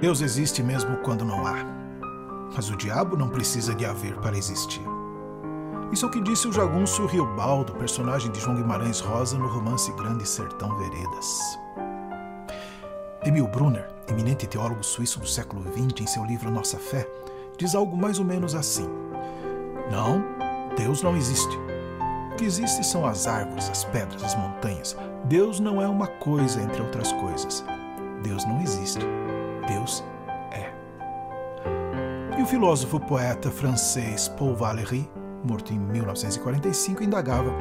Deus existe mesmo quando não há. Mas o diabo não precisa de haver para existir. Isso é o que disse o jagunço Riobaldo, personagem de João Guimarães Rosa no romance Grande Sertão Veredas. Emil Brunner, eminente teólogo suíço do século XX, em seu livro Nossa Fé, diz algo mais ou menos assim: Não, Deus não existe. O que existe são as árvores, as pedras, as montanhas. Deus não é uma coisa entre outras coisas. Deus não existe. Deus é. E o filósofo poeta francês Paul Valéry, morto em 1945, indagava: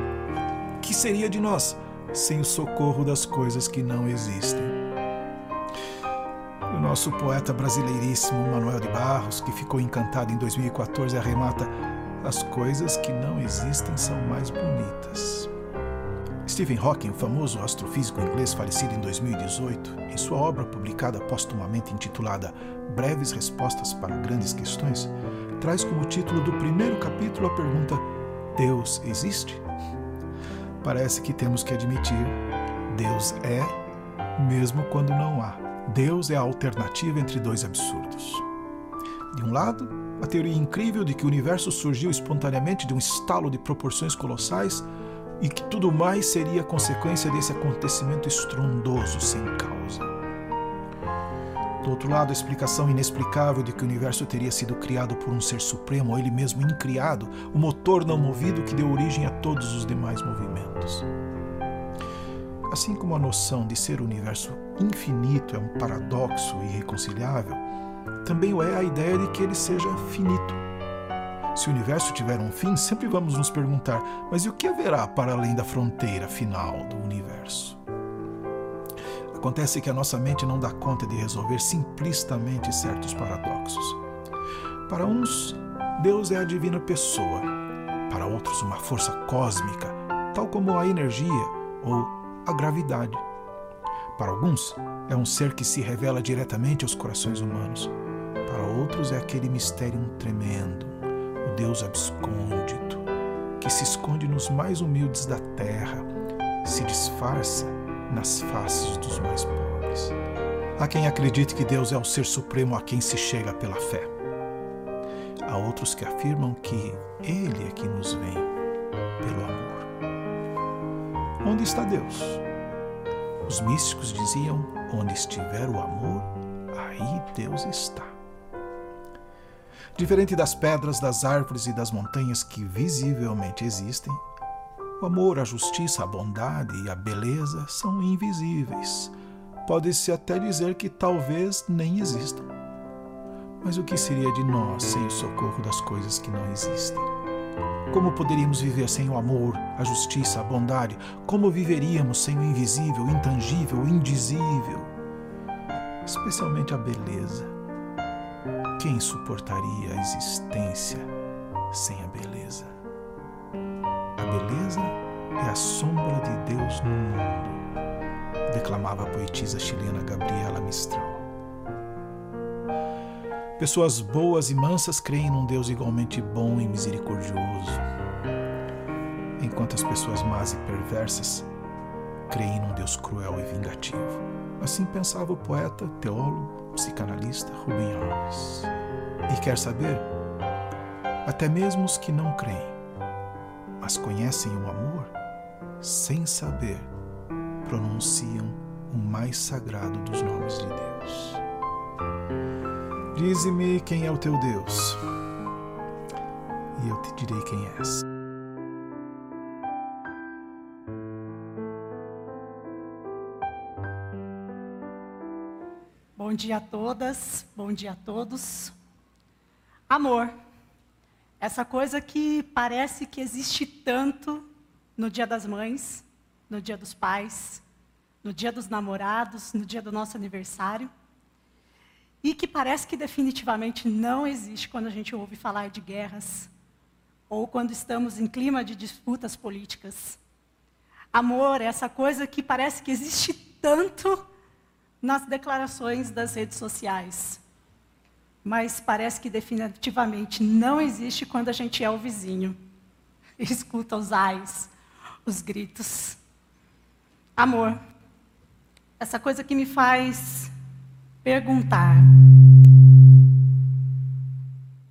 que seria de nós sem o socorro das coisas que não existem? O nosso poeta brasileiríssimo Manuel de Barros, que ficou encantado em 2014, arremata: as coisas que não existem são mais bonitas. Stephen Hawking, o famoso astrofísico inglês falecido em 2018, em sua obra publicada postumamente intitulada Breves Respostas para Grandes Questões, traz como título do primeiro capítulo a pergunta: Deus existe? Parece que temos que admitir: Deus é, mesmo quando não há. Deus é a alternativa entre dois absurdos. De um lado, a teoria incrível de que o universo surgiu espontaneamente de um estalo de proporções colossais e que tudo mais seria consequência desse acontecimento estrondoso sem causa. Do outro lado, a explicação inexplicável de que o universo teria sido criado por um ser supremo, ou ele mesmo incriado, o motor não movido que deu origem a todos os demais movimentos. Assim como a noção de ser o universo infinito é um paradoxo irreconciliável, também o é a ideia de que ele seja finito se o universo tiver um fim, sempre vamos nos perguntar: mas e o que haverá para além da fronteira final do universo? Acontece que a nossa mente não dá conta de resolver simplistamente certos paradoxos. Para uns, Deus é a divina pessoa, para outros, uma força cósmica, tal como a energia ou a gravidade. Para alguns, é um ser que se revela diretamente aos corações humanos. Para outros, é aquele mistério tremendo, Deus abscôndito, que se esconde nos mais humildes da terra, se disfarça nas faces dos mais pobres. Há quem acredite que Deus é o ser supremo a quem se chega pela fé. Há outros que afirmam que Ele é que nos vem pelo amor. Onde está Deus? Os místicos diziam: onde estiver o amor, aí Deus está. Diferente das pedras, das árvores e das montanhas que visivelmente existem, o amor, a justiça, a bondade e a beleza são invisíveis. Pode-se até dizer que talvez nem existam. Mas o que seria de nós sem o socorro das coisas que não existem? Como poderíamos viver sem o amor, a justiça, a bondade? Como viveríamos sem o invisível, intangível, indizível? Especialmente a beleza quem suportaria a existência sem a beleza? A beleza é a sombra de Deus no mundo, declamava a poetisa chilena Gabriela Mistral. Pessoas boas e mansas creem num Deus igualmente bom e misericordioso, enquanto as pessoas más e perversas creem num Deus cruel e vingativo. Assim pensava o poeta, teólogo, psicanalista Rubem Alves. E quer saber? Até mesmo os que não creem, mas conhecem o amor, sem saber, pronunciam o mais sagrado dos nomes de Deus. Dize-me quem é o teu Deus, e eu te direi quem és. Dia a todas, bom dia a todos. Amor, essa coisa que parece que existe tanto no dia das mães, no dia dos pais, no dia dos namorados, no dia do nosso aniversário, e que parece que definitivamente não existe quando a gente ouve falar de guerras ou quando estamos em clima de disputas políticas. Amor, essa coisa que parece que existe tanto nas declarações das redes sociais. Mas parece que definitivamente não existe quando a gente é o vizinho. Escuta os ais, os gritos. Amor, essa coisa que me faz perguntar.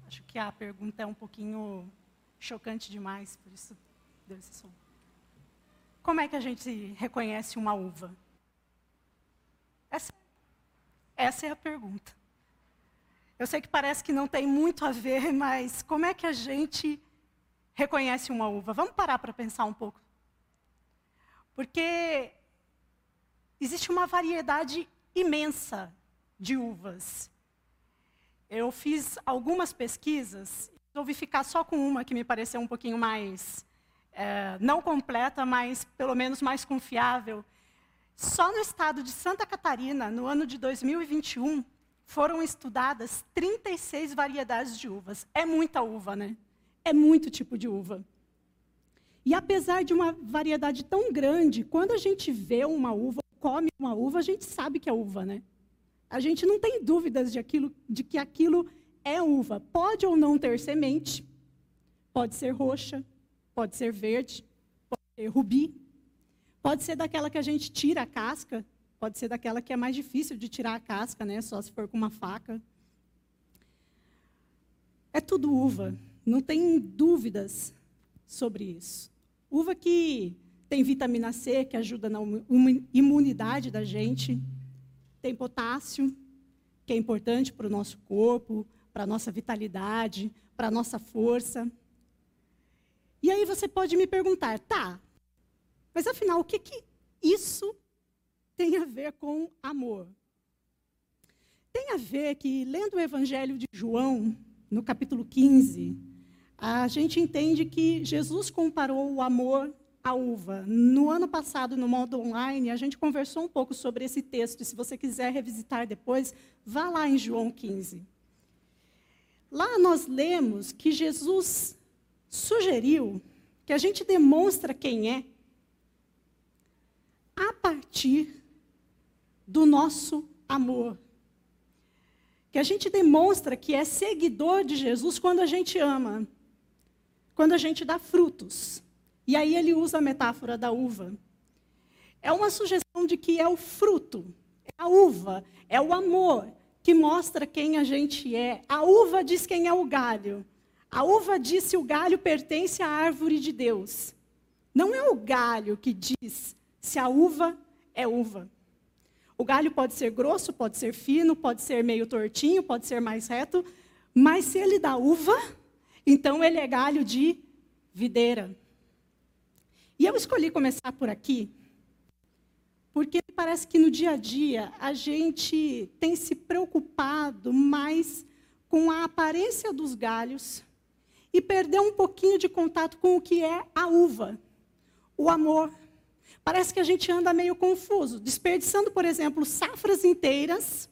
Acho que a pergunta é um pouquinho chocante demais, por isso deu esse som. Como é que a gente reconhece uma uva? Essa, essa é a pergunta. Eu sei que parece que não tem muito a ver, mas como é que a gente reconhece uma uva? Vamos parar para pensar um pouco. Porque existe uma variedade imensa de uvas. Eu fiz algumas pesquisas, resolvi ficar só com uma que me pareceu um pouquinho mais, é, não completa, mas pelo menos mais confiável. Só no estado de Santa Catarina, no ano de 2021, foram estudadas 36 variedades de uvas. É muita uva, né? É muito tipo de uva. E apesar de uma variedade tão grande, quando a gente vê uma uva, come uma uva, a gente sabe que é uva, né? A gente não tem dúvidas de, aquilo, de que aquilo é uva. Pode ou não ter semente, pode ser roxa, pode ser verde, pode ser rubi, pode ser daquela que a gente tira a casca, pode ser daquela que é mais difícil de tirar a casca, né? Só se for com uma faca. É tudo uva, não tem dúvidas sobre isso. Uva que tem vitamina C, que ajuda na imunidade da gente, tem potássio, que é importante para o nosso corpo, para a nossa vitalidade, para a nossa força. E aí você pode me perguntar, tá, mas afinal, o que, que isso tem a ver com amor? Tem a ver que, lendo o Evangelho de João, no capítulo 15, a gente entende que Jesus comparou o amor a uva. No ano passado, no modo online, a gente conversou um pouco sobre esse texto. Se você quiser revisitar depois, vá lá em João 15. Lá nós lemos que Jesus sugeriu que a gente demonstra quem é a partir do nosso amor. Que a gente demonstra que é seguidor de Jesus quando a gente ama, quando a gente dá frutos. E aí ele usa a metáfora da uva. É uma sugestão de que é o fruto, é a uva, é o amor que mostra quem a gente é. A uva diz quem é o galho. A uva diz se o galho pertence à árvore de Deus. Não é o galho que diz se a uva é uva. O galho pode ser grosso, pode ser fino, pode ser meio tortinho, pode ser mais reto, mas se ele dá uva, então ele é galho de videira. E eu escolhi começar por aqui, porque parece que no dia a dia a gente tem se preocupado mais com a aparência dos galhos e perdeu um pouquinho de contato com o que é a uva, o amor. Parece que a gente anda meio confuso, desperdiçando, por exemplo, safras inteiras,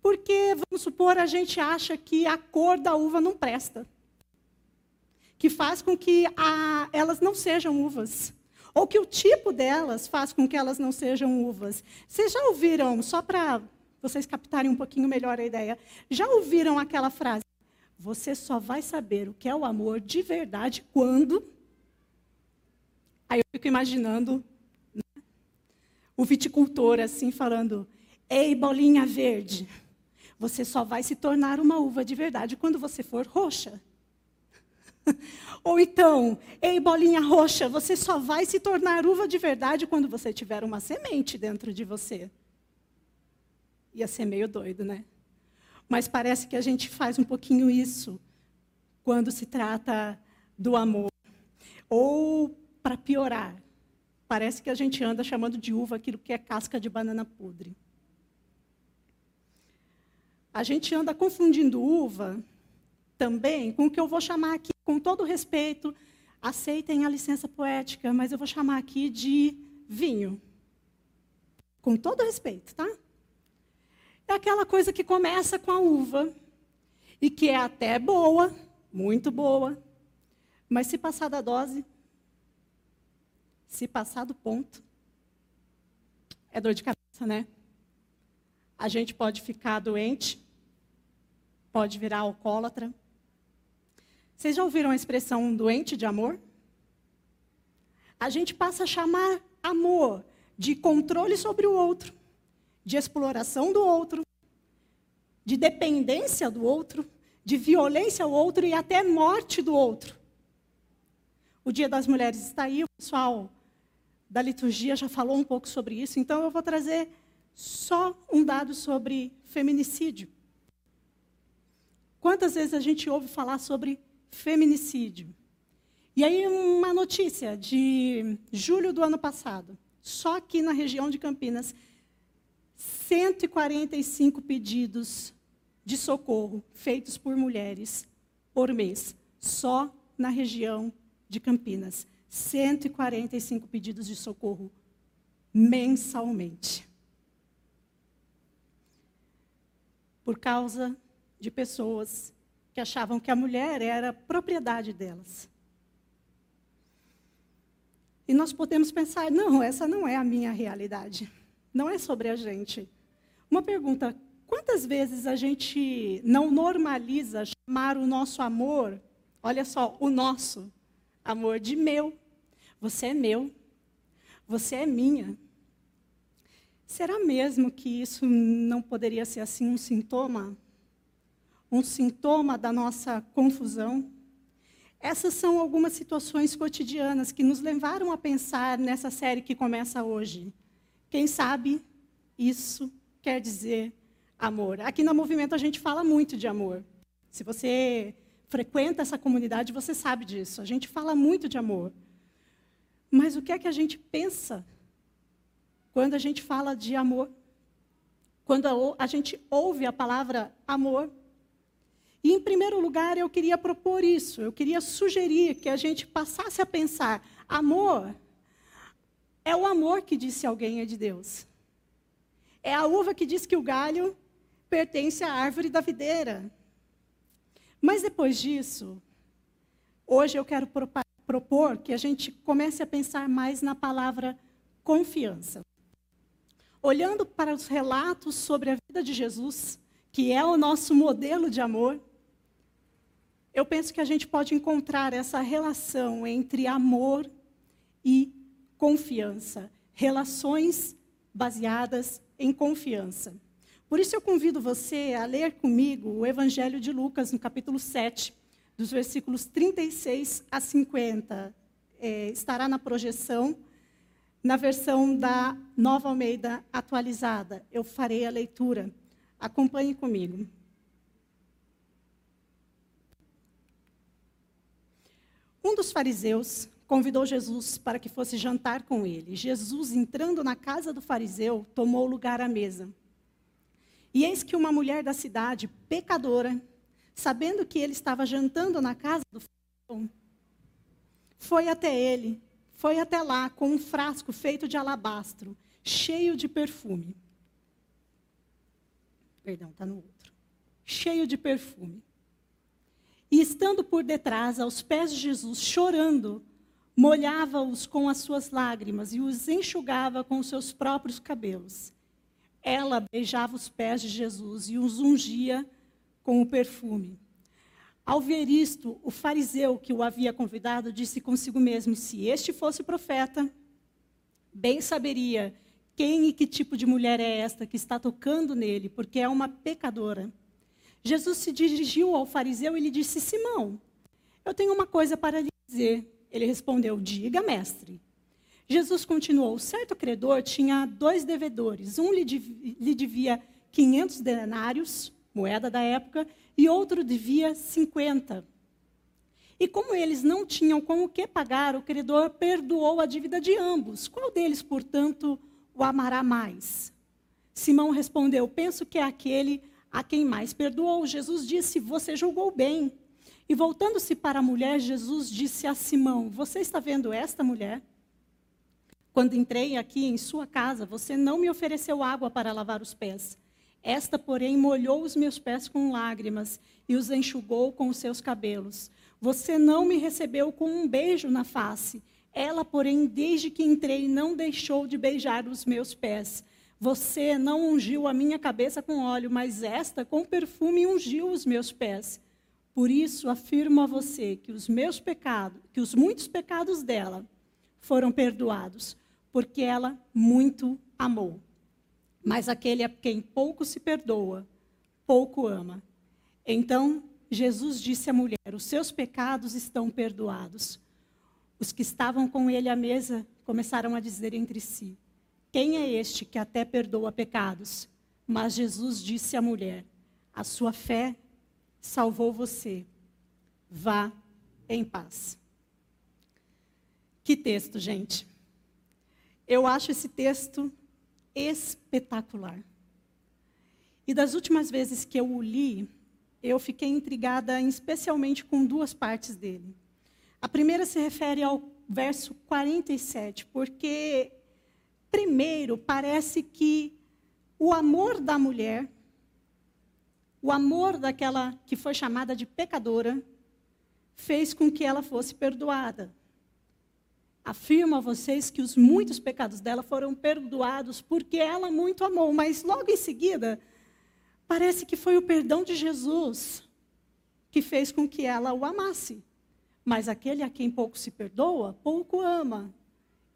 porque, vamos supor, a gente acha que a cor da uva não presta que faz com que a, elas não sejam uvas. Ou que o tipo delas faz com que elas não sejam uvas. Vocês já ouviram, só para vocês captarem um pouquinho melhor a ideia, já ouviram aquela frase? Você só vai saber o que é o amor de verdade quando. Aí eu fico imaginando né, o viticultor assim falando: Ei, bolinha verde, você só vai se tornar uma uva de verdade quando você for roxa. Ou então, ei, bolinha roxa, você só vai se tornar uva de verdade quando você tiver uma semente dentro de você. Ia ser meio doido, né? Mas parece que a gente faz um pouquinho isso quando se trata do amor. Ou, para piorar, parece que a gente anda chamando de uva aquilo que é casca de banana podre. A gente anda confundindo uva também com o que eu vou chamar aqui, com todo respeito, aceitem a licença poética, mas eu vou chamar aqui de vinho. Com todo respeito, tá? É aquela coisa que começa com a uva e que é até boa, muito boa, mas se passar da dose, se passar do ponto, é dor de cabeça, né? A gente pode ficar doente, pode virar alcoólatra, vocês já ouviram a expressão doente de amor? A gente passa a chamar amor de controle sobre o outro, de exploração do outro, de dependência do outro, de violência ao outro e até morte do outro. O Dia das Mulheres está aí, o pessoal da liturgia já falou um pouco sobre isso, então eu vou trazer só um dado sobre feminicídio. Quantas vezes a gente ouve falar sobre feminicídio? E aí, uma notícia de julho do ano passado. Só aqui na região de Campinas, 145 pedidos de socorro feitos por mulheres por mês, só na região de Campinas. 145 pedidos de socorro mensalmente. Por causa de pessoas que achavam que a mulher era propriedade delas. E nós podemos pensar, não, essa não é a minha realidade. Não é sobre a gente. Uma pergunta: quantas vezes a gente não normaliza chamar o nosso amor, olha só, o nosso amor de meu? Você é meu. Você é minha. Será mesmo que isso não poderia ser assim um sintoma? Um sintoma da nossa confusão? Essas são algumas situações cotidianas que nos levaram a pensar nessa série que começa hoje. Quem sabe isso quer dizer amor. Aqui no movimento a gente fala muito de amor. Se você frequenta essa comunidade, você sabe disso. A gente fala muito de amor. Mas o que é que a gente pensa quando a gente fala de amor? Quando a gente ouve a palavra amor? E, em primeiro lugar, eu queria propor isso, eu queria sugerir que a gente passasse a pensar: amor é o amor que disse alguém é de Deus. É a uva que diz que o galho pertence à árvore da videira. Mas depois disso, hoje eu quero propor que a gente comece a pensar mais na palavra confiança. Olhando para os relatos sobre a vida de Jesus, que é o nosso modelo de amor, eu penso que a gente pode encontrar essa relação entre amor e confiança, relações baseadas em confiança. Por isso eu convido você a ler comigo o Evangelho de Lucas, no capítulo 7, dos versículos 36 a 50. É, estará na projeção, na versão da Nova Almeida atualizada. Eu farei a leitura. Acompanhe comigo. Um dos fariseus convidou Jesus para que fosse jantar com ele. Jesus, entrando na casa do fariseu, tomou lugar à mesa. E eis que uma mulher da cidade, pecadora, sabendo que ele estava jantando na casa do fariseu, foi até ele, foi até lá com um frasco feito de alabastro, cheio de perfume. Perdão, está no outro. Cheio de perfume. E estando por detrás, aos pés de Jesus, chorando, molhava-os com as suas lágrimas e os enxugava com os seus próprios cabelos. Ela beijava os pés de Jesus e os ungia com o perfume. Ao ver isto, o fariseu que o havia convidado disse consigo mesmo: se este fosse profeta, bem saberia quem e que tipo de mulher é esta que está tocando nele, porque é uma pecadora. Jesus se dirigiu ao fariseu e lhe disse: Simão, eu tenho uma coisa para lhe dizer. Ele respondeu: Diga, mestre. Jesus continuou: Certo credor tinha dois devedores. Um lhe, lhe devia 500 denários, moeda da época, e outro devia 50. E como eles não tinham com o que pagar, o credor perdoou a dívida de ambos. Qual deles, portanto, o amará mais? Simão respondeu: Penso que é aquele a quem mais perdoou. Jesus disse: Você julgou bem. E voltando-se para a mulher, Jesus disse a Simão: Você está vendo esta mulher? Quando entrei aqui em sua casa, você não me ofereceu água para lavar os pés. Esta, porém, molhou os meus pés com lágrimas e os enxugou com os seus cabelos. Você não me recebeu com um beijo na face. Ela, porém, desde que entrei, não deixou de beijar os meus pés. Você não ungiu a minha cabeça com óleo, mas esta com perfume ungiu os meus pés. Por isso afirmo a você que os meus pecados, que os muitos pecados dela foram perdoados, porque ela muito amou. Mas aquele a quem pouco se perdoa, pouco ama. Então Jesus disse à mulher: Os seus pecados estão perdoados. Os que estavam com ele à mesa começaram a dizer entre si: Quem é este que até perdoa pecados? Mas Jesus disse à mulher: A sua fé salvou você. Vá em paz. Que texto, gente. Eu acho esse texto espetacular. E das últimas vezes que eu o li, eu fiquei intrigada especialmente com duas partes dele. A primeira se refere ao verso 47, porque, primeiro, parece que o amor da mulher, o amor daquela que foi chamada de pecadora, fez com que ela fosse perdoada. Afirmo a vocês que os muitos pecados dela foram perdoados porque ela muito amou, mas logo em seguida, parece que foi o perdão de Jesus que fez com que ela o amasse. Mas aquele a quem pouco se perdoa, pouco ama.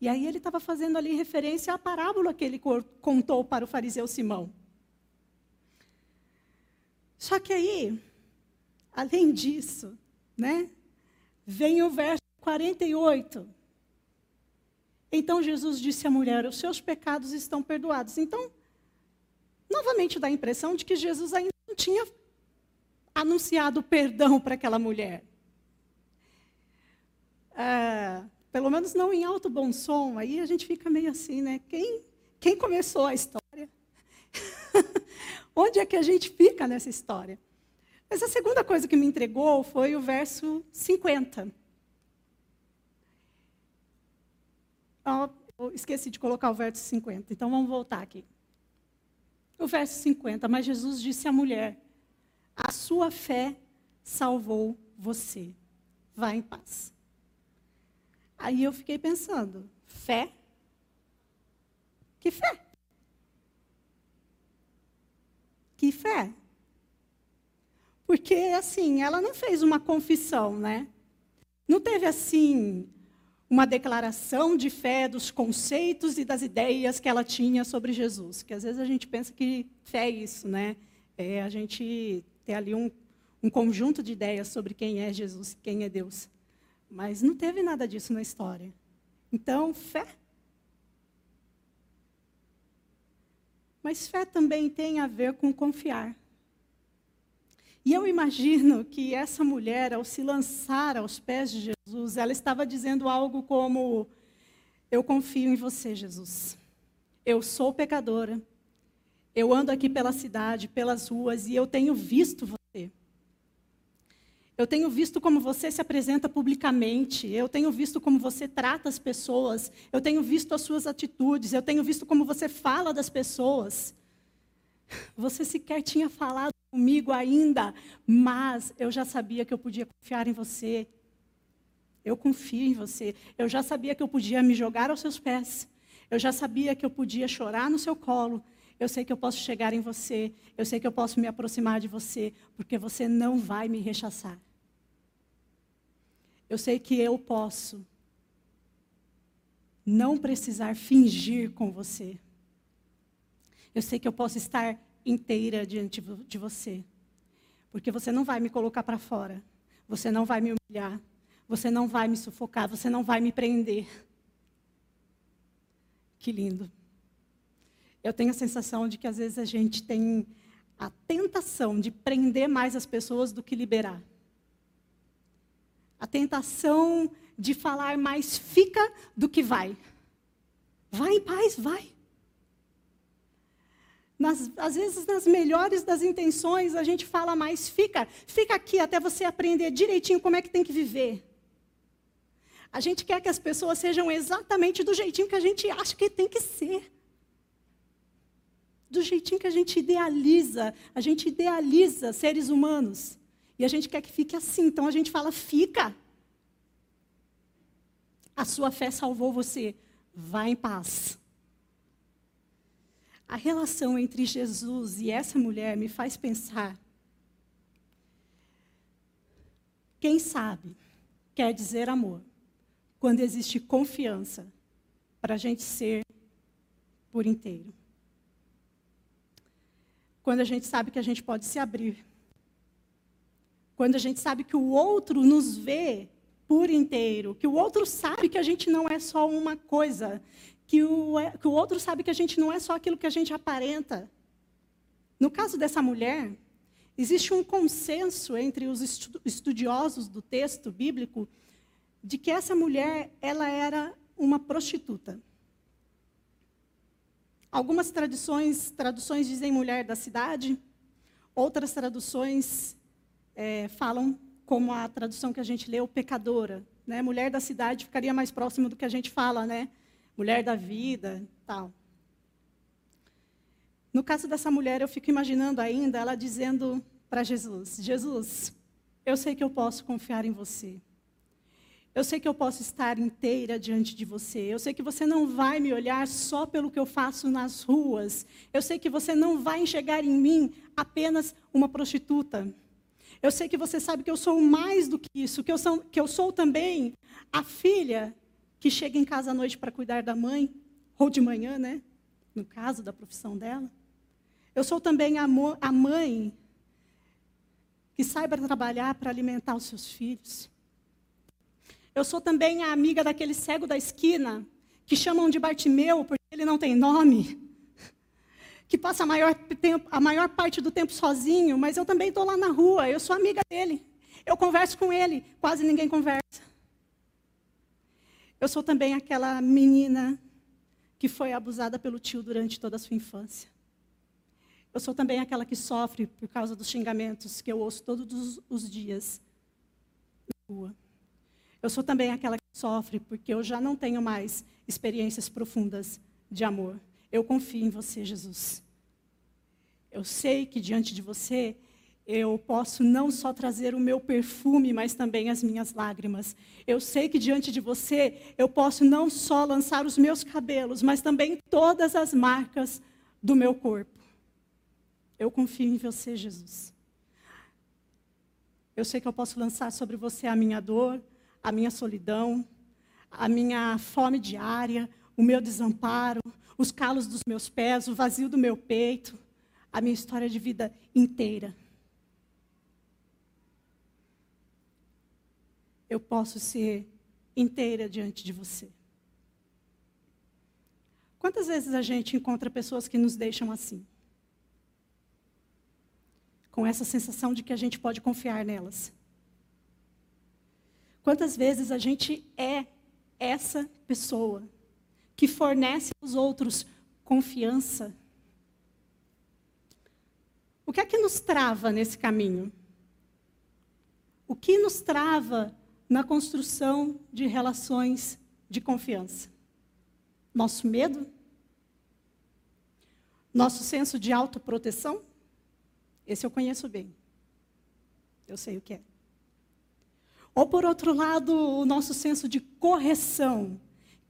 E aí ele estava fazendo ali referência à parábola que ele contou para o fariseu Simão. Só que aí, além disso, né, vem o verso 48. Então Jesus disse à mulher: Os seus pecados estão perdoados. Então, novamente dá a impressão de que Jesus ainda não tinha anunciado perdão para aquela mulher. É, pelo menos não em alto bom som, aí a gente fica meio assim, né? Quem, quem começou a história? Onde é que a gente fica nessa história? Mas a segunda coisa que me entregou foi o verso 50. Oh, esqueci de colocar o verso 50, então vamos voltar aqui. O verso 50, mas Jesus disse à mulher: A sua fé salvou você. Vá em paz. Aí eu fiquei pensando: fé? Que fé? Que fé? Porque, assim, ela não fez uma confissão, né? Não teve, assim, uma declaração de fé dos conceitos e das ideias que ela tinha sobre Jesus. Que às vezes a gente pensa que fé é isso, né? É a gente ter ali um, um conjunto de ideias sobre quem é Jesus, quem é Deus. Mas não teve nada disso na história. Então, fé. Mas fé também tem a ver com confiar. E eu imagino que essa mulher, ao se lançar aos pés de Jesus, ela estava dizendo algo como: Eu confio em você, Jesus. Eu sou pecadora. Eu ando aqui pela cidade, pelas ruas, e eu tenho visto você. Eu tenho visto como você se apresenta publicamente, eu tenho visto como você trata as pessoas, eu tenho visto as suas atitudes, eu tenho visto como você fala das pessoas. Você sequer tinha falado comigo ainda, mas eu já sabia que eu podia confiar em você. Eu confio em você. Eu já sabia que eu podia me jogar aos seus pés. Eu já sabia que eu podia chorar no seu colo. Eu sei que eu posso chegar em você. Eu sei que eu posso me aproximar de você, porque você não vai me rechaçar. Eu sei que eu posso não precisar fingir com você. Eu sei que eu posso estar inteira diante de você. Porque você não vai me colocar para fora. Você não vai me humilhar. Você não vai me sufocar. Você não vai me prender. Que lindo. Eu tenho a sensação de que às vezes a gente tem a tentação de prender mais as pessoas do que liberar. A tentação de falar mais fica do que vai. Vai em paz, vai nas, às vezes nas melhores das intenções, a gente fala mais, fica, fica aqui até você aprender direitinho como é que tem que viver. A gente quer que as pessoas sejam exatamente do jeitinho que a gente acha que tem que ser. Do jeitinho que a gente idealiza. A gente idealiza seres humanos. E a gente quer que fique assim. Então a gente fala, fica. A sua fé salvou você. Vá em paz. A relação entre Jesus e essa mulher me faz pensar. Quem sabe quer dizer amor quando existe confiança para a gente ser por inteiro. quando a gente sabe que a gente pode se abrir. Quando a gente sabe que o outro nos vê por inteiro, que o outro sabe que a gente não é só uma coisa, que o, que o outro sabe que a gente não é só aquilo que a gente aparenta. No caso dessa mulher, existe um consenso entre os estudiosos do texto bíblico de que essa mulher ela era uma prostituta. Algumas traduções, traduções dizem mulher da cidade, outras traduções é, falam, como a tradução que a gente leu, pecadora. Né? Mulher da cidade ficaria mais próximo do que a gente fala, né? Mulher da vida, tal. No caso dessa mulher, eu fico imaginando ainda ela dizendo para Jesus: Jesus, eu sei que eu posso confiar em você. Eu sei que eu posso estar inteira diante de você. Eu sei que você não vai me olhar só pelo que eu faço nas ruas. Eu sei que você não vai enxergar em mim apenas uma prostituta. Eu sei que você sabe que eu sou mais do que isso, que eu sou, que eu sou também a filha que chega em casa à noite para cuidar da mãe, ou de manhã, né? No caso da profissão dela. Eu sou também a, a mãe que saiba trabalhar para alimentar os seus filhos. Eu sou também a amiga daquele cego da esquina, que chamam de Bartimeu porque ele não tem nome, que passa a maior, tempo, a maior parte do tempo sozinho, mas eu também estou lá na rua, eu sou amiga dele. Eu converso com ele, quase ninguém conversa. Eu sou também aquela menina que foi abusada pelo tio durante toda a sua infância. Eu sou também aquela que sofre por causa dos xingamentos que eu ouço todos os dias na rua. Eu sou também aquela que sofre porque eu já não tenho mais experiências profundas de amor. Eu confio em você, Jesus. Eu sei que diante de você eu posso não só trazer o meu perfume, mas também as minhas lágrimas. Eu sei que diante de você eu posso não só lançar os meus cabelos, mas também todas as marcas do meu corpo. Eu confio em você, Jesus. Eu sei que eu posso lançar sobre você a minha dor, a minha solidão, a minha fome diária, o meu desamparo, os calos dos meus pés, o vazio do meu peito, a minha história de vida inteira. Eu posso ser inteira diante de você. Quantas vezes a gente encontra pessoas que nos deixam assim? Com essa sensação de que a gente pode confiar nelas. Quantas vezes a gente é essa pessoa que fornece aos outros confiança? O que é que nos trava nesse caminho? O que nos trava na construção de relações de confiança? Nosso medo? Nosso senso de autoproteção? Esse eu conheço bem. Eu sei o que é. Ou, por outro lado, o nosso senso de correção,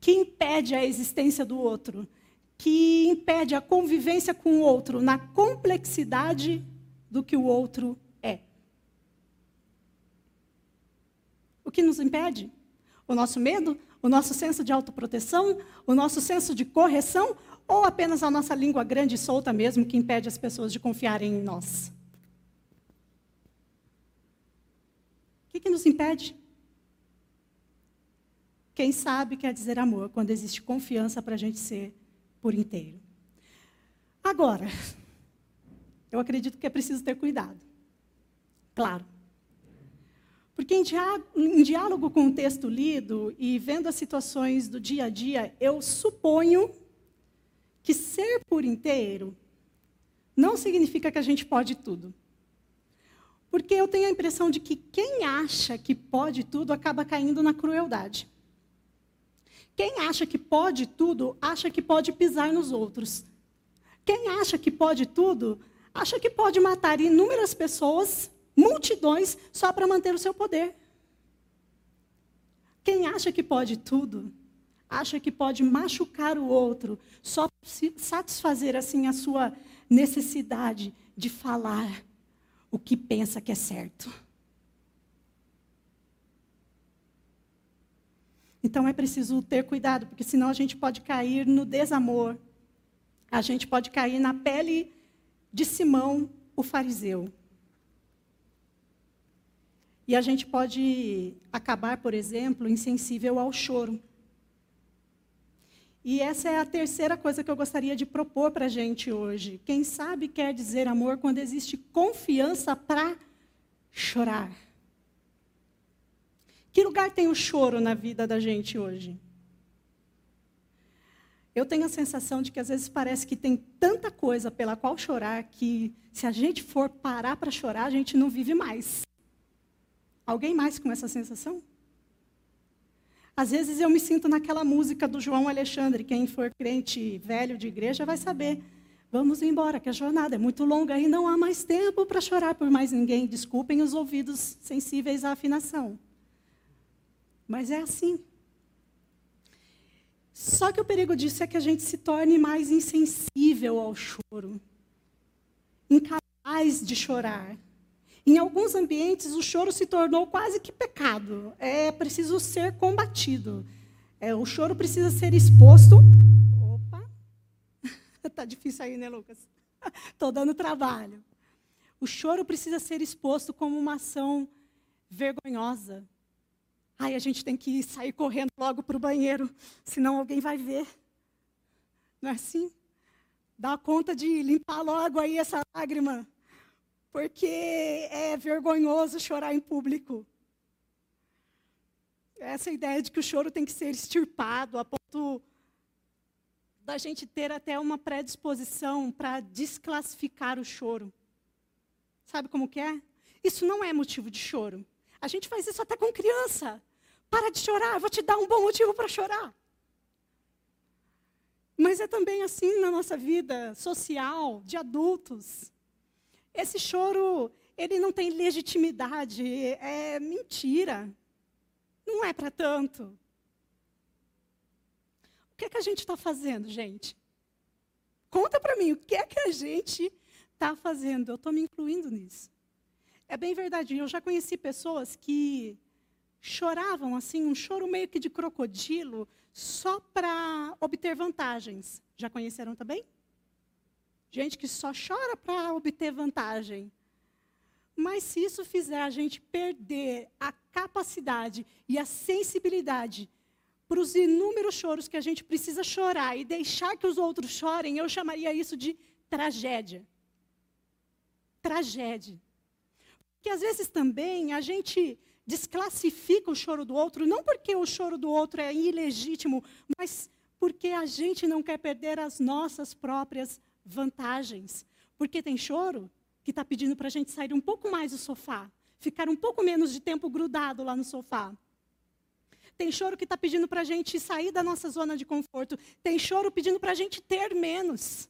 que impede a existência do outro, que impede a convivência com o outro na complexidade do que o outro é. O que nos impede? O nosso medo? O nosso senso de autoproteção? O nosso senso de correção? Ou apenas a nossa língua grande e solta mesmo que impede as pessoas de confiarem em nós? que, que nos impede? Quem sabe quer dizer amor quando existe confiança para a gente ser por inteiro. Agora, eu acredito que é preciso ter cuidado. Claro. Porque em diálogo com o texto lido e vendo as situações do dia a dia, eu suponho que ser por inteiro não significa que a gente pode tudo. Porque eu tenho a impressão de que quem acha que pode tudo acaba caindo na crueldade. Quem acha que pode tudo, acha que pode pisar nos outros. Quem acha que pode tudo, acha que pode matar inúmeras pessoas, multidões, só para manter o seu poder. Quem acha que pode tudo, acha que pode machucar o outro, só para satisfazer assim a sua necessidade de falar, o que pensa que é certo. Então é preciso ter cuidado, porque senão a gente pode cair no desamor, a gente pode cair na pele de Simão, o fariseu. E a gente pode acabar, por exemplo, insensível ao choro. E essa é a terceira coisa que eu gostaria de propor para a gente hoje. Quem sabe quer dizer amor quando existe confiança para chorar. Que lugar tem o choro na vida da gente hoje? Eu tenho a sensação de que às vezes parece que tem tanta coisa pela qual chorar que se a gente for parar para chorar, a gente não vive mais. Alguém mais com essa sensação? Às vezes eu me sinto naquela música do João Alexandre, quem for crente velho de igreja vai saber. Vamos embora, que a jornada é muito longa e não há mais tempo para chorar por mais ninguém. Desculpem os ouvidos sensíveis à afinação. Mas é assim. Só que o perigo disso é que a gente se torne mais insensível ao choro, incapaz de chorar. Em alguns ambientes, o choro se tornou quase que pecado. É preciso ser combatido. É, o choro precisa ser exposto. Opa! Está difícil aí, né, Lucas? Estou dando trabalho. O choro precisa ser exposto como uma ação vergonhosa. Ai, a gente tem que sair correndo logo para o banheiro, senão alguém vai ver. Não é assim? Dá conta de limpar logo aí essa lágrima porque é vergonhoso chorar em público. Essa ideia de que o choro tem que ser extirpado, a ponto da gente ter até uma predisposição para desclassificar o choro. Sabe como que é? Isso não é motivo de choro. A gente faz isso até com criança. Para de chorar, vou te dar um bom motivo para chorar. Mas é também assim na nossa vida social, de adultos. Esse choro, ele não tem legitimidade, é mentira. Não é para tanto. O que é que a gente está fazendo, gente? Conta para mim, o que é que a gente está fazendo? Eu estou me incluindo nisso. É bem verdade, eu já conheci pessoas que choravam assim, um choro meio que de crocodilo, só para obter vantagens. Já conheceram também? Gente que só chora para obter vantagem. Mas se isso fizer a gente perder a capacidade e a sensibilidade para os inúmeros choros que a gente precisa chorar e deixar que os outros chorem, eu chamaria isso de tragédia. Tragédia. Porque às vezes também a gente desclassifica o choro do outro, não porque o choro do outro é ilegítimo, mas porque a gente não quer perder as nossas próprias vantagens. Porque tem choro que está pedindo para a gente sair um pouco mais do sofá, ficar um pouco menos de tempo grudado lá no sofá. Tem choro que está pedindo para a gente sair da nossa zona de conforto. Tem choro pedindo para a gente ter menos.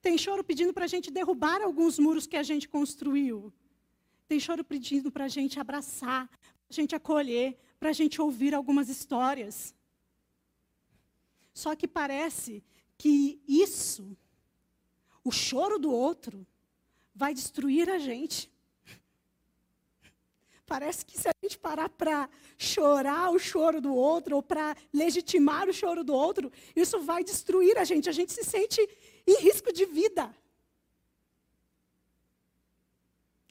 Tem choro pedindo para a gente derrubar alguns muros que a gente construiu. Tem choro pedindo para a gente abraçar, para a gente acolher, para a gente ouvir algumas histórias. Só que parece que isso o choro do outro vai destruir a gente. Parece que se a gente parar para chorar o choro do outro, ou para legitimar o choro do outro, isso vai destruir a gente. A gente se sente em risco de vida.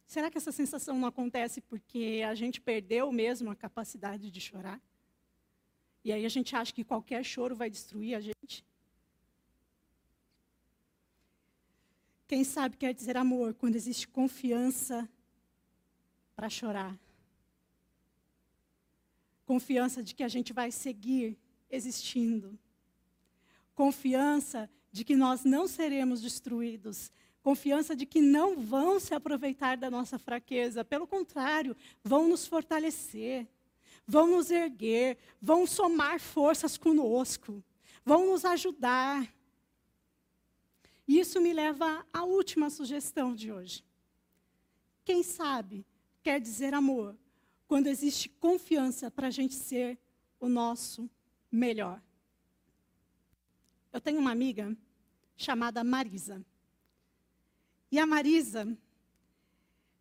Será que essa sensação não acontece porque a gente perdeu mesmo a capacidade de chorar? E aí a gente acha que qualquer choro vai destruir a gente? Quem sabe quer dizer amor quando existe confiança para chorar. Confiança de que a gente vai seguir existindo. Confiança de que nós não seremos destruídos. Confiança de que não vão se aproveitar da nossa fraqueza. Pelo contrário, vão nos fortalecer, vão nos erguer, vão somar forças conosco, vão nos ajudar. E isso me leva à última sugestão de hoje. Quem sabe quer dizer amor quando existe confiança para a gente ser o nosso melhor. Eu tenho uma amiga chamada Marisa. E a Marisa,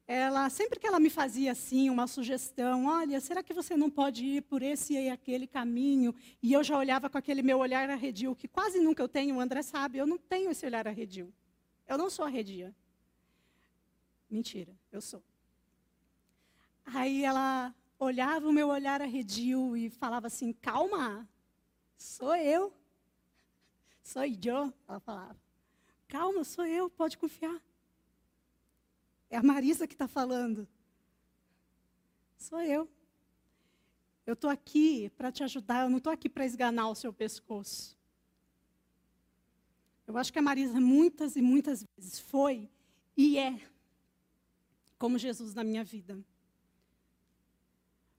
ela sempre que ela me fazia assim uma sugestão, olha, será que você não pode ir por esse e aquele caminho? E eu já olhava com aquele meu olhar arredio, que quase nunca eu tenho, o André sabe, eu não tenho esse olhar arredio. Eu não sou arredia. Mentira, eu sou. Aí ela olhava o meu olhar arredio e falava assim: calma, sou eu. Sou eu, ela falava. Calma, sou eu, pode confiar. É a Marisa que está falando. Sou eu. Eu estou aqui para te ajudar, eu não estou aqui para esganar o seu pescoço. Eu acho que a Marisa muitas e muitas vezes foi e é como Jesus na minha vida.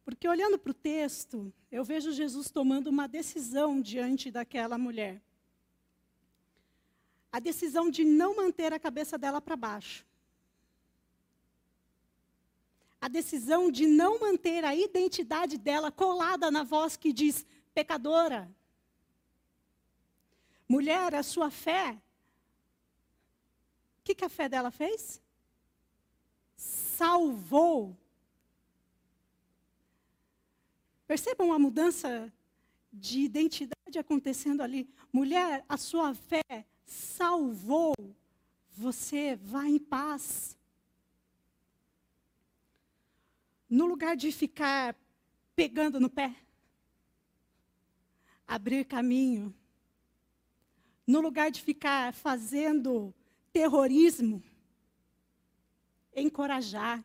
Porque olhando para o texto, eu vejo Jesus tomando uma decisão diante daquela mulher. A decisão de não manter a cabeça dela para baixo. A decisão de não manter a identidade dela colada na voz que diz pecadora. Mulher, a sua fé. O que, que a fé dela fez? Salvou. Percebam a mudança de identidade acontecendo ali. Mulher, a sua fé salvou. Você vai em paz. No lugar de ficar pegando no pé, abrir caminho no lugar de ficar fazendo terrorismo, encorajar.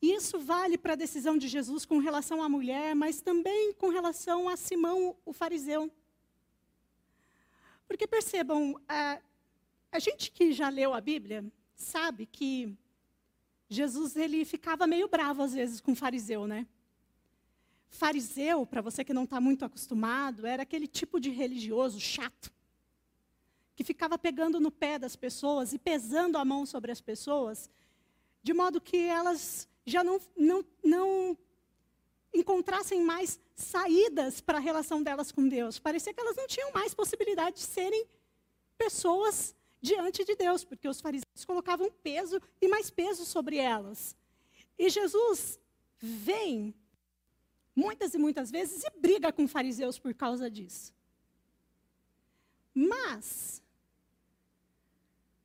Isso vale para a decisão de Jesus com relação à mulher, mas também com relação a Simão, o fariseu. Porque percebam, a, a gente que já leu a Bíblia sabe que Jesus ele ficava meio bravo às vezes com fariseu, né? Fariseu, para você que não está muito acostumado, era aquele tipo de religioso chato, que ficava pegando no pé das pessoas e pesando a mão sobre as pessoas, de modo que elas já não, não, não encontrassem mais saídas para a relação delas com Deus. Parecia que elas não tinham mais possibilidade de serem pessoas diante de Deus, porque os fariseus colocavam peso e mais peso sobre elas. E Jesus vem muitas e muitas vezes e briga com fariseus por causa disso. Mas,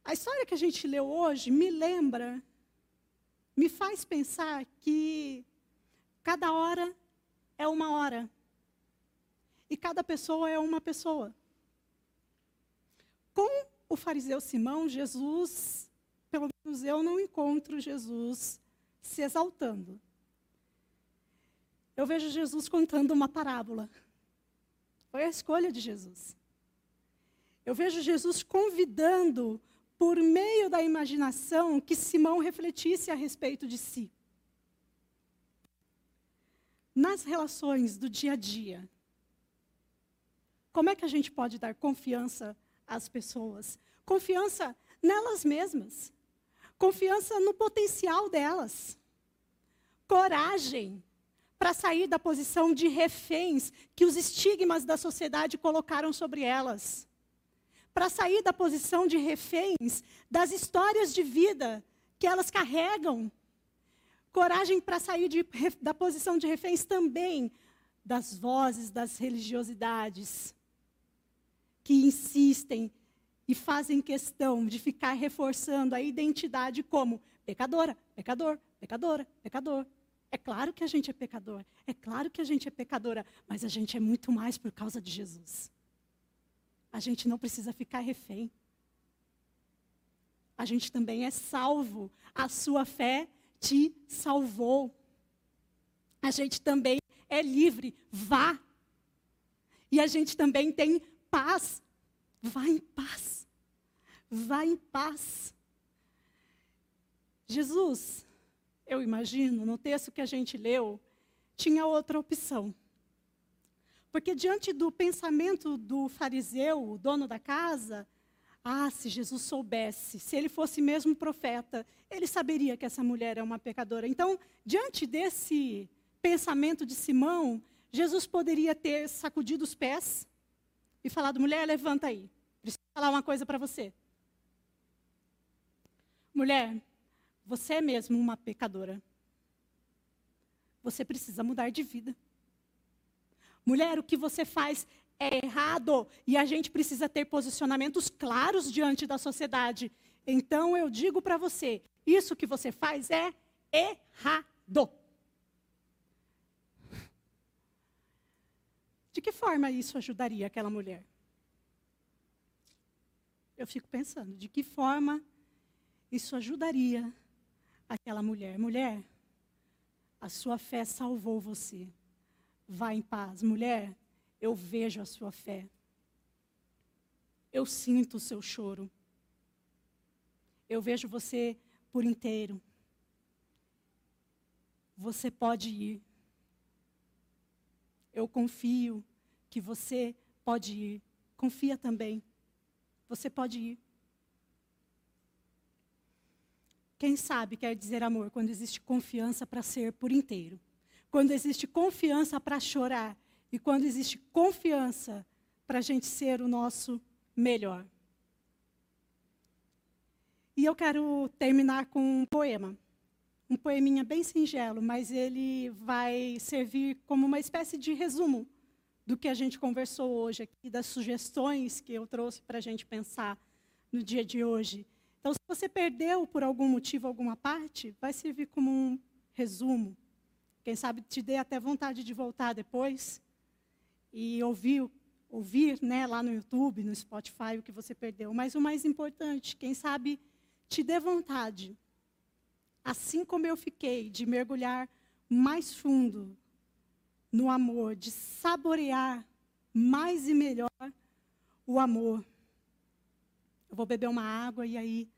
a história que a gente leu hoje me lembra, me faz pensar que cada hora é uma hora. E cada pessoa é uma pessoa. Com o fariseu Simão, Jesus, pelo menos eu não encontro Jesus se exaltando eu vejo Jesus contando uma parábola. Foi a escolha de Jesus. Eu vejo Jesus convidando, por meio da imaginação, que Simão refletisse a respeito de si. Nas relações do dia a dia, como é que a gente pode dar confiança às pessoas? Confiança nelas mesmas. Confiança no potencial delas. Coragem para sair da posição de reféns que os estigmas da sociedade colocaram sobre elas. Para sair da posição de reféns das histórias de vida que elas carregam. Coragem para sair de, da posição de reféns também das vozes das religiosidades que insistem e fazem questão de ficar reforçando a identidade como pecadora, pecador, pecadora, pecador, é claro que a gente é pecador, é claro que a gente é pecadora, mas a gente é muito mais por causa de Jesus. A gente não precisa ficar refém. A gente também é salvo. A sua fé te salvou. A gente também é livre. Vá. E a gente também tem paz. Vá em paz. Vá em paz. Jesus eu imagino, no texto que a gente leu, tinha outra opção. Porque diante do pensamento do fariseu, o dono da casa, ah, se Jesus soubesse, se ele fosse mesmo profeta, ele saberia que essa mulher é uma pecadora. Então, diante desse pensamento de Simão, Jesus poderia ter sacudido os pés e falado: mulher, levanta aí, preciso falar uma coisa para você. Mulher, você é mesmo uma pecadora. Você precisa mudar de vida. Mulher, o que você faz é errado e a gente precisa ter posicionamentos claros diante da sociedade. Então eu digo para você: isso que você faz é errado. De que forma isso ajudaria aquela mulher? Eu fico pensando, de que forma isso ajudaria aquela mulher? Mulher, a sua fé salvou você. Vá em paz. Mulher, eu vejo a sua fé. Eu sinto o seu choro. Eu vejo você por inteiro. Você pode ir. Eu confio que você pode ir. Confia também. Você pode ir. Quem sabe quer dizer amor quando existe confiança para ser por inteiro. Quando existe confiança para chorar. E quando existe confiança para a gente ser o nosso melhor. E eu quero terminar com um poema. Um poeminha bem singelo, mas ele vai servir como uma espécie de resumo do que a gente conversou hoje aqui, das sugestões que eu trouxe para a gente pensar no dia de hoje. Então, se você perdeu por algum motivo alguma parte, vai servir como um resumo. Quem sabe te dê até vontade de voltar depois e ouvir, ouvir né, lá no YouTube, no Spotify, o que você perdeu. Mas o mais importante, quem sabe te dê vontade, assim como eu fiquei, de mergulhar mais fundo no amor, de saborear mais e melhor o amor. Eu vou beber uma água e aí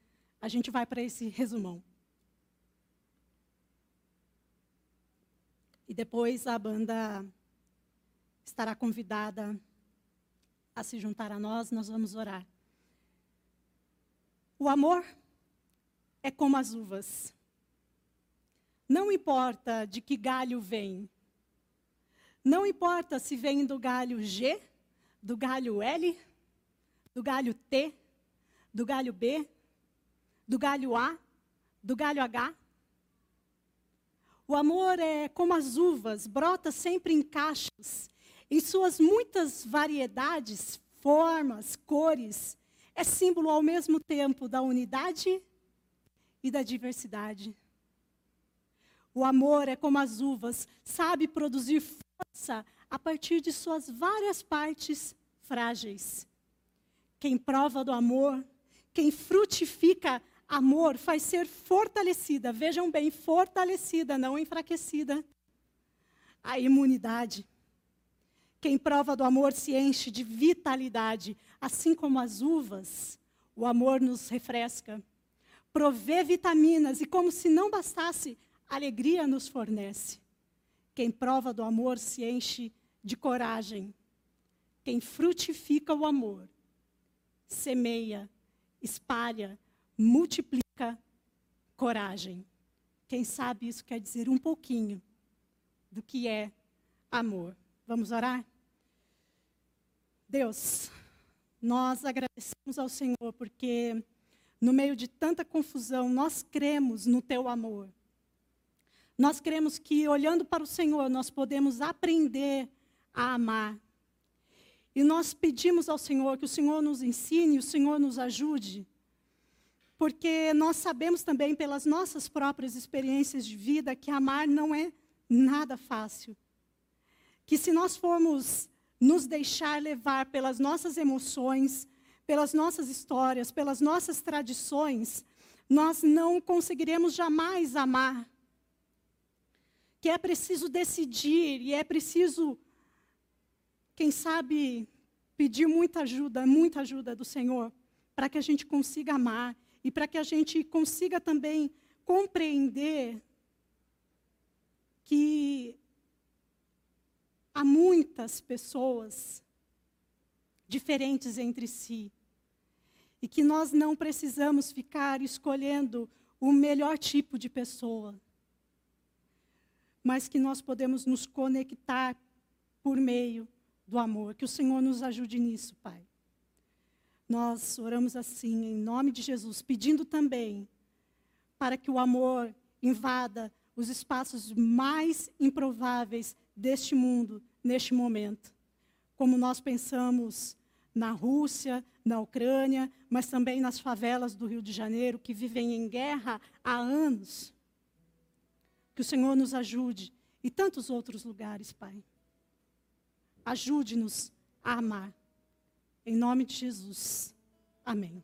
a gente vai para esse resumão. E depois a banda estará convidada a se juntar a nós, nós vamos orar. O amor é como as uvas. Não importa de que galho vem, não importa se vem do galho G, do galho L, do galho T, do galho B, do galho A, do galho H. O amor é como as uvas, brota sempre em cachos, em suas muitas variedades, formas, cores. É símbolo ao mesmo tempo da unidade e da diversidade. O amor é como as uvas, sabe produzir força a partir de suas várias partes frágeis. Quem prova do amor, quem frutifica amor, faz ser fortalecida, vejam bem, fortalecida, não enfraquecida. A imunidade. Quem prova do amor se enche de vitalidade, assim como as uvas, o amor nos refresca. Provê vitaminas e, como se não bastasse, alegria nos fornece. Quem prova do amor se enche de coragem. Quem frutifica o amor, semeia, espalha, multiplica coragem. Quem sabe isso quer dizer um pouquinho do que é amor. Vamos orar? Deus, nós agradecemos ao Senhor porque, no meio de tanta confusão, nós cremos no Teu amor. Nós cremos que, olhando para o Senhor, nós podemos aprender a amar. E nós pedimos ao Senhor que o Senhor nos ensine, o Senhor nos ajude, porque nós sabemos também, pelas nossas próprias experiências de vida, que amar não é nada fácil. Que se nós formos nos deixar levar pelas nossas emoções, pelas nossas histórias, pelas nossas tradições, nós não conseguiremos jamais amar que é preciso decidir e é preciso, quem sabe, pedir muita ajuda, muita ajuda do Senhor, para que a gente consiga amar e para que a gente consiga também compreender que há muitas pessoas diferentes entre si e que nós não precisamos ficar escolhendo o melhor tipo de pessoa mas que nós podemos nos conectar por meio do amor. Que o Senhor nos ajude nisso, Pai. Nós oramos assim, em nome de Jesus, pedindo também para que o amor invada os espaços mais improváveis deste mundo, neste momento. como nós pensamos na Rússia, na Ucrânia, mas também nas favelas do Rio de Janeiro, que vivem em guerra há anos. Que o Senhor nos ajude e tantos outros lugares, Pai. Ajude-nos a amar. Em nome de Jesus. Amém.